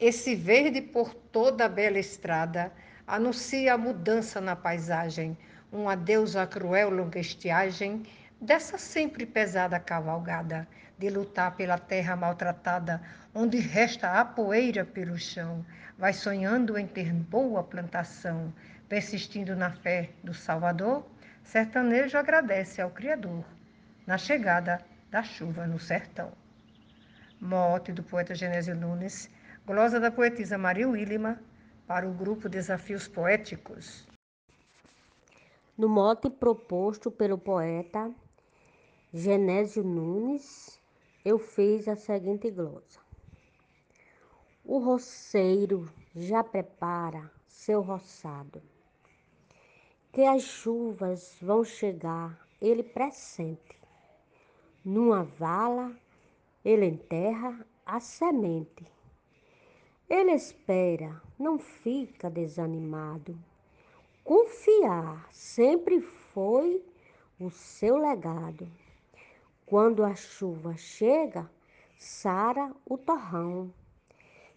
Esse verde por toda a bela estrada anuncia a mudança na paisagem, um adeus à cruel longa estiagem dessa sempre pesada cavalgada, de lutar pela terra maltratada, onde resta a poeira pelo chão, vai sonhando em ter boa plantação, persistindo na fé do Salvador, sertanejo agradece ao Criador na chegada da chuva no sertão. Mote do poeta Genésio Nunes, glosa da poetisa Maria Willima, para o grupo Desafios Poéticos. No mote proposto pelo poeta Genésio Nunes, eu fiz a seguinte glosa. O roceiro já prepara seu roçado, que as chuvas vão chegar, ele pressente. Numa vala, ele enterra a semente. Ele espera, não fica desanimado. Confiar sempre foi o seu legado. Quando a chuva chega, sara o torrão,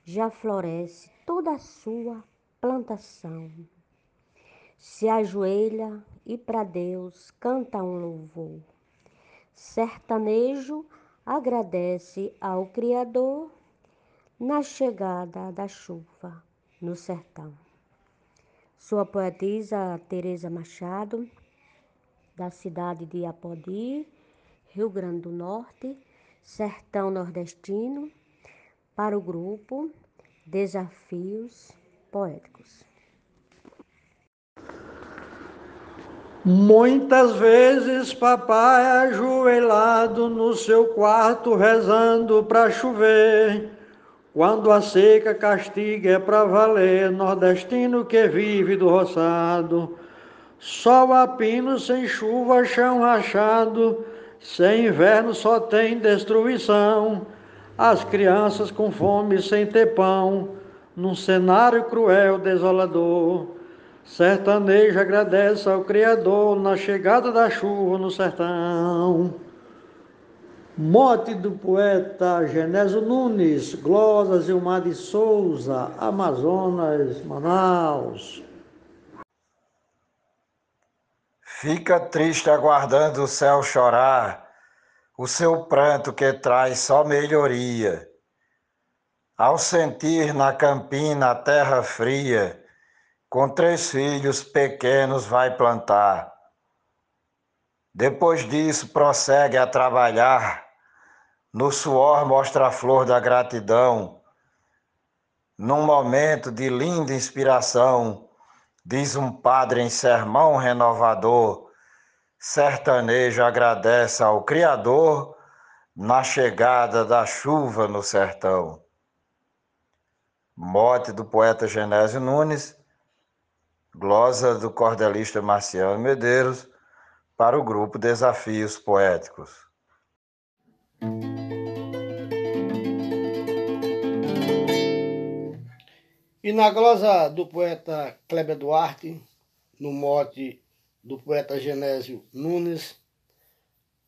já floresce toda a sua plantação. Se ajoelha e para Deus canta um louvor. Sertanejo agradece ao Criador na chegada da chuva no sertão. Sou a poetisa Tereza Machado, da cidade de Apodi, Rio Grande do Norte, Sertão Nordestino, para o grupo Desafios Poéticos. Muitas vezes papai ajoelhado no seu quarto rezando para chover. Quando a seca castiga é para valer, nordestino que vive do roçado. Sol a pino sem chuva, chão rachado, sem inverno só tem destruição. As crianças com fome sem ter pão, num cenário cruel, desolador. Sertanejo agradece ao Criador na chegada da chuva no sertão. Mote do poeta Genésio Nunes, Glosas Mar de Souza, Amazonas, Manaus. Fica triste aguardando o céu chorar, o seu pranto que traz só melhoria. Ao sentir na campina a terra fria, com três filhos pequenos vai plantar. Depois disso, prossegue a trabalhar. No suor, mostra a flor da gratidão. Num momento de linda inspiração, Diz um padre em sermão renovador, sertanejo agradece ao Criador na chegada da chuva no sertão. Mote do poeta Genésio Nunes, glosa do cordelista Marciano Medeiros, para o grupo Desafios Poéticos. E na glosa do poeta Kleber Duarte, no mote do poeta Genésio Nunes,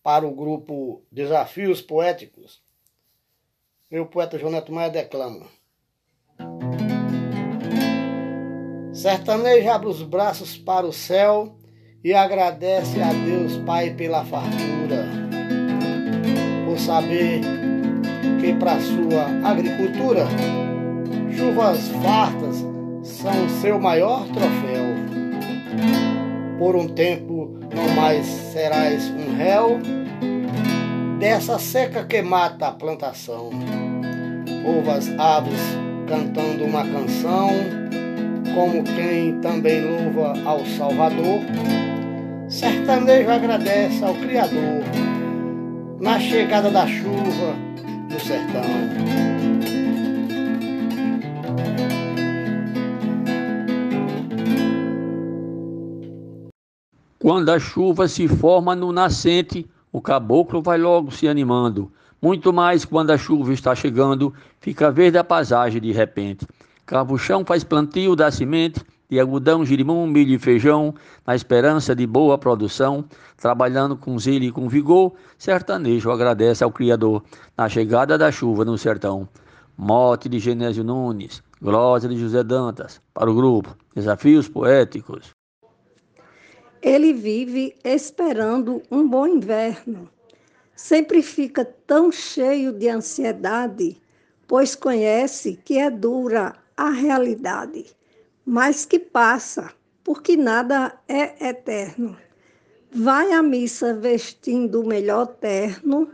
para o grupo Desafios Poéticos, meu poeta João Neto Maia declama. Sertanejo abre os braços para o céu e agradece a Deus Pai pela fartura, por saber que para sua agricultura Chuvas fartas são seu maior troféu. Por um tempo não mais serás um réu dessa seca que mata a plantação. Ouva as aves cantando uma canção, como quem também louva ao Salvador. Sertanejo agradece ao Criador na chegada da chuva no sertão. Quando a chuva se forma no nascente, o caboclo vai logo se animando. Muito mais quando a chuva está chegando, fica verde a paisagem de repente. Cava faz plantio da semente, de algodão, girimum, milho e feijão, na esperança de boa produção, trabalhando com zelo e com vigor, sertanejo agradece ao Criador na chegada da chuva no sertão. Mote de Genésio Nunes, glosa de José Dantas, para o grupo Desafios Poéticos. Ele vive esperando um bom inverno. Sempre fica tão cheio de ansiedade, pois conhece que é dura a realidade, mas que passa, porque nada é eterno. Vai à missa vestindo o melhor terno,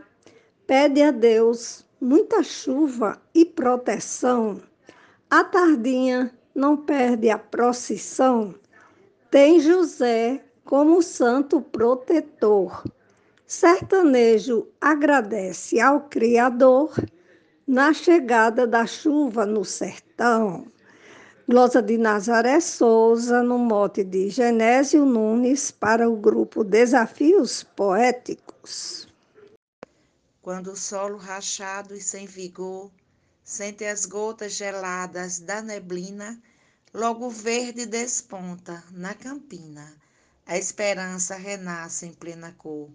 pede a Deus muita chuva e proteção. A tardinha não perde a procissão. Tem José como santo protetor. Sertanejo agradece ao Criador na chegada da chuva no sertão. Glosa de Nazaré Souza, no mote de Genésio Nunes, para o grupo Desafios Poéticos. Quando o solo rachado e sem vigor sente as gotas geladas da neblina, logo verde desponta na campina a esperança renasce em plena cor.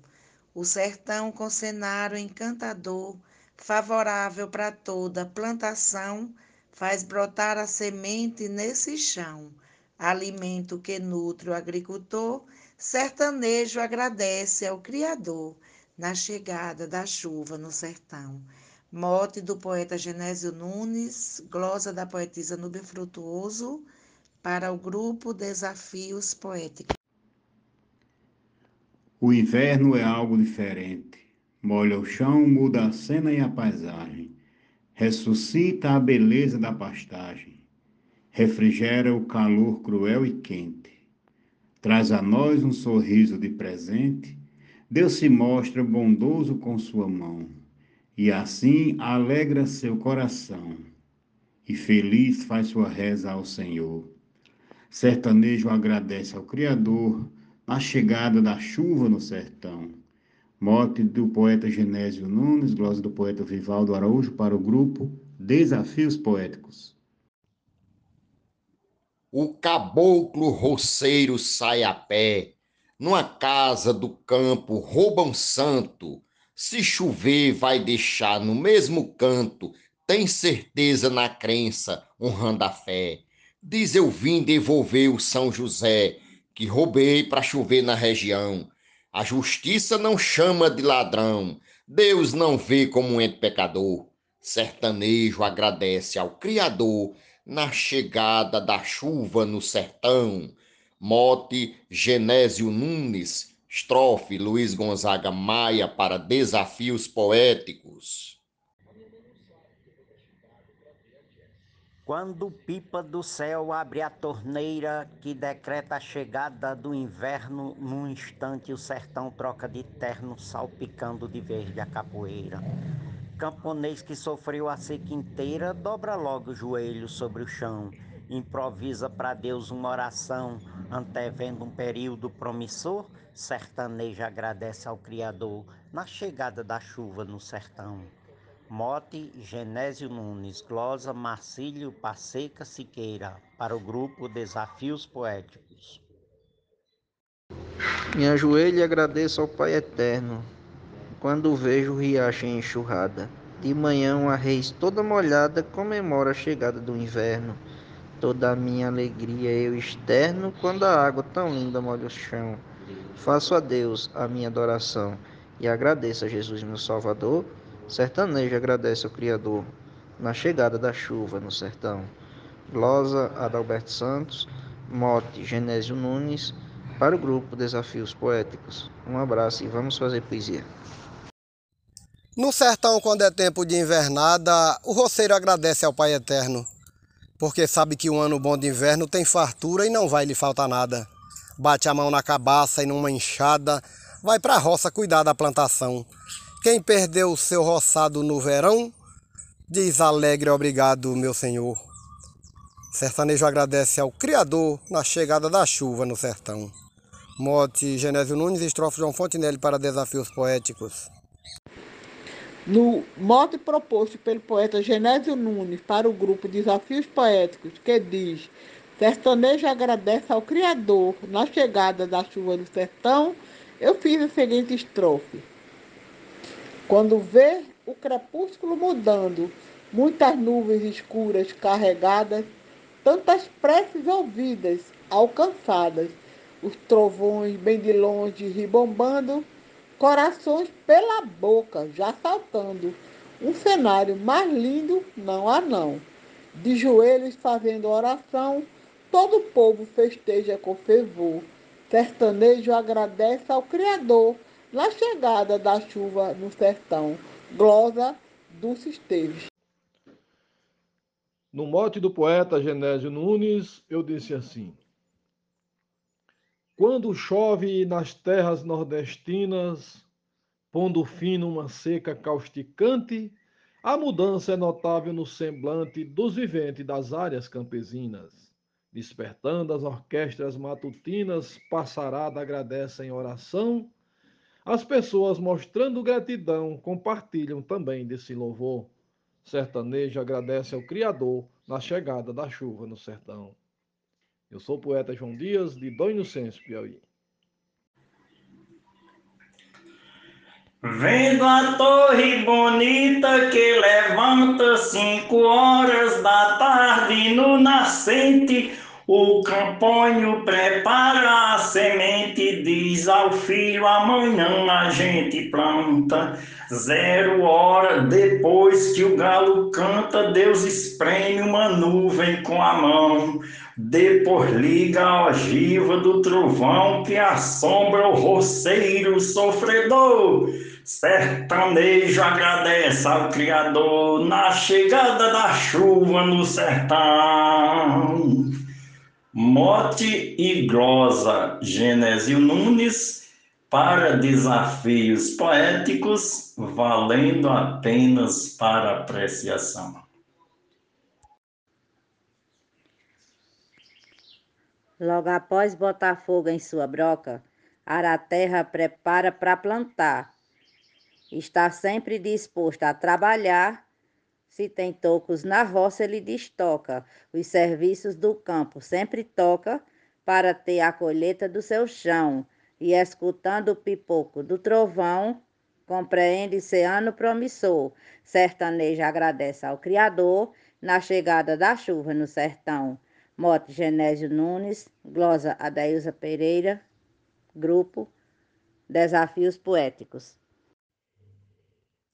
O sertão com cenário encantador, favorável para toda plantação, faz brotar a semente nesse chão. Alimento que nutre o agricultor, sertanejo agradece ao Criador na chegada da chuva no sertão. Mote do poeta Genésio Nunes, glosa da poetisa Nube Frutuoso, para o grupo Desafios Poéticos. O inverno é algo diferente. Molha o chão, muda a cena e a paisagem. Ressuscita a beleza da pastagem. Refrigera o calor cruel e quente. Traz a nós um sorriso de presente. Deus se mostra bondoso com sua mão. E assim alegra seu coração. E feliz faz sua reza ao Senhor. Sertanejo agradece ao Criador a chegada da chuva no sertão. Mote do poeta Genésio Nunes, glosa do poeta Vivaldo Araújo para o grupo Desafios Poéticos. O caboclo roceiro sai a pé, numa casa do campo rouba um santo. Se chover, vai deixar no mesmo canto, tem certeza na crença, honrando a fé. Diz eu vim devolver o São José, que roubei para chover na região. A justiça não chama de ladrão, Deus não vê como um ente pecador. Sertanejo agradece ao Criador na chegada da chuva no sertão. Mote Genésio Nunes, estrofe Luiz Gonzaga Maia para Desafios Poéticos. Quando pipa do céu abre a torneira que decreta a chegada do inverno, num instante o sertão troca de terno, salpicando de verde a capoeira. Camponês que sofreu a seca inteira, dobra logo o joelho sobre o chão, improvisa para Deus uma oração, antevendo um período promissor, sertanejo agradece ao Criador na chegada da chuva no sertão. Mote Genésio Nunes, glosa Marcílio Passeca Siqueira, para o grupo Desafios Poéticos. Me ajoelho e agradeço ao Pai Eterno, quando vejo o riacho em enxurrada. De manhã uma reis toda molhada comemora a chegada do inverno. Toda a minha alegria eu externo quando a água tão linda molha o chão. Faço a Deus a minha adoração e agradeço a Jesus meu Salvador Sertanejo agradece ao Criador na chegada da chuva no sertão. Glosa Adalberto Santos, mote Genésio Nunes, para o grupo Desafios Poéticos. Um abraço e vamos fazer poesia. No sertão, quando é tempo de invernada, o roceiro agradece ao Pai Eterno, porque sabe que um ano bom de inverno tem fartura e não vai lhe faltar nada. Bate a mão na cabaça e numa enxada, vai para a roça cuidar da plantação. Quem perdeu o seu roçado no verão, diz alegre obrigado, meu senhor. Sertanejo agradece ao Criador na chegada da chuva no sertão. Mote Genésio Nunes, estrofe João Fontenelle para Desafios Poéticos. No mote proposto pelo poeta Genésio Nunes para o grupo Desafios Poéticos, que diz Sertanejo agradece ao Criador na chegada da chuva no sertão, eu fiz a seguinte estrofe. Quando vê o crepúsculo mudando, muitas nuvens escuras carregadas, tantas preces ouvidas, alcançadas, os trovões bem de longe ribombando, corações pela boca já saltando. Um cenário mais lindo não há não. De joelhos fazendo oração, todo o povo festeja com fervor. Sertanejo agradece ao Criador na chegada da chuva no sertão. Glosa Dulce Esteves. No mote do poeta Genésio Nunes, eu disse assim: Quando chove nas terras nordestinas, pondo fim numa seca causticante, a mudança é notável no semblante dos viventes das áreas campesinas. Despertando as orquestras matutinas, passarada agradece em oração. As pessoas mostrando gratidão compartilham também desse louvor. Sertanejo agradece ao Criador na chegada da chuva no sertão. Eu sou o poeta João Dias, de Dom Inocêncio, Piauí. Vendo a torre bonita que levanta cinco horas da tarde no nascente, o camponho prepara a semente, diz ao filho: amanhã a gente planta. Zero hora depois que o galo canta, Deus espreme uma nuvem com a mão. Depois liga a ogiva do trovão que assombra o roceiro sofredor. Sertanejo agradece ao Criador na chegada da chuva no sertão. Mote e glosa Genésio Nunes para desafios poéticos, valendo apenas para apreciação. Logo após botar fogo em sua broca, Araterra prepara para plantar. Está sempre disposto a trabalhar se tem tocos na roça, ele destoca os serviços do campo, sempre toca para ter a colheita do seu chão. E escutando o pipoco do trovão, compreende ser ano promissor. Sertanejo agradece ao Criador na chegada da chuva no sertão. Mote Genésio Nunes, glosa Adailza Pereira, grupo Desafios Poéticos.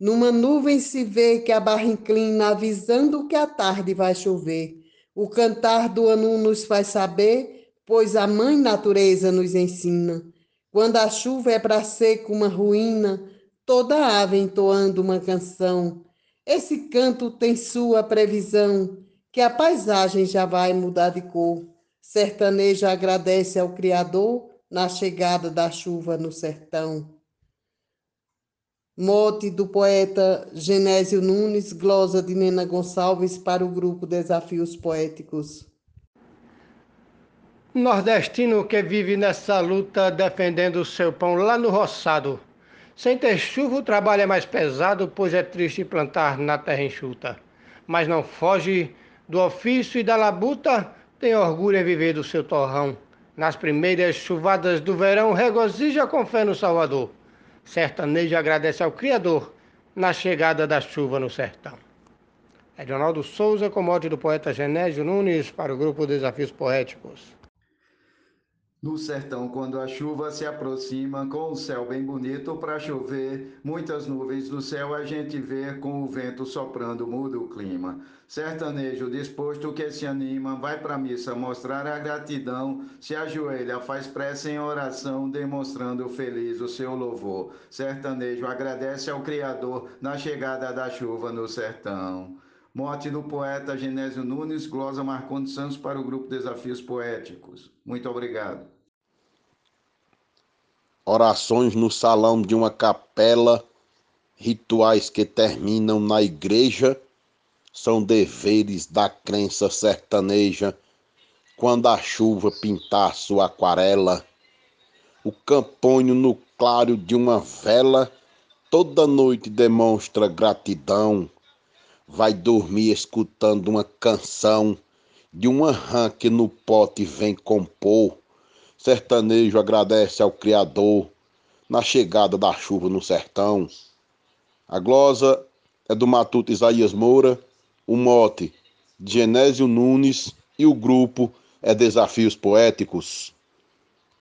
Numa nuvem se vê que a barra inclina, avisando que a tarde vai chover. O cantar do anu nos faz saber, pois a mãe natureza nos ensina. Quando a chuva é para seco uma ruína, toda ave entoando uma canção. Esse canto tem sua previsão, que a paisagem já vai mudar de cor. Sertanejo agradece ao Criador na chegada da chuva no sertão. Mote do poeta Genésio Nunes, glosa de Nena Gonçalves para o grupo Desafios Poéticos. Nordestino que vive nessa luta defendendo o seu pão lá no roçado. Sem ter chuva, o trabalho é mais pesado, pois é triste plantar na terra enxuta. Mas não foge do ofício e da labuta, tem orgulho em viver do seu torrão. Nas primeiras chuvadas do verão, regozija com fé no Salvador sertanejo agradece ao Criador na chegada da chuva no sertão. Edionaldo Souza, com mote do poeta Genésio Nunes, para o grupo Desafios Poéticos. No sertão, quando a chuva se aproxima, com o céu bem bonito para chover, muitas nuvens no céu a gente vê, com o vento soprando muda o clima. Sertanejo disposto que se anima, vai para a missa mostrar a gratidão, se ajoelha, faz prece em oração, demonstrando feliz o seu louvor. Sertanejo agradece ao Criador na chegada da chuva no sertão. Morte do poeta Genésio Nunes, glosa Marcondes Santos para o grupo Desafios Poéticos. Muito obrigado. Orações no salão de uma capela, rituais que terminam na igreja, são deveres da crença sertaneja. Quando a chuva pintar sua aquarela, o camponho no claro de uma vela, toda noite demonstra gratidão vai dormir escutando uma canção de uma rã que no pote vem compor. Sertanejo agradece ao Criador na chegada da chuva no sertão. A glosa é do matuto Isaías Moura, O mote, Genésio Nunes e o grupo é Desafios Poéticos.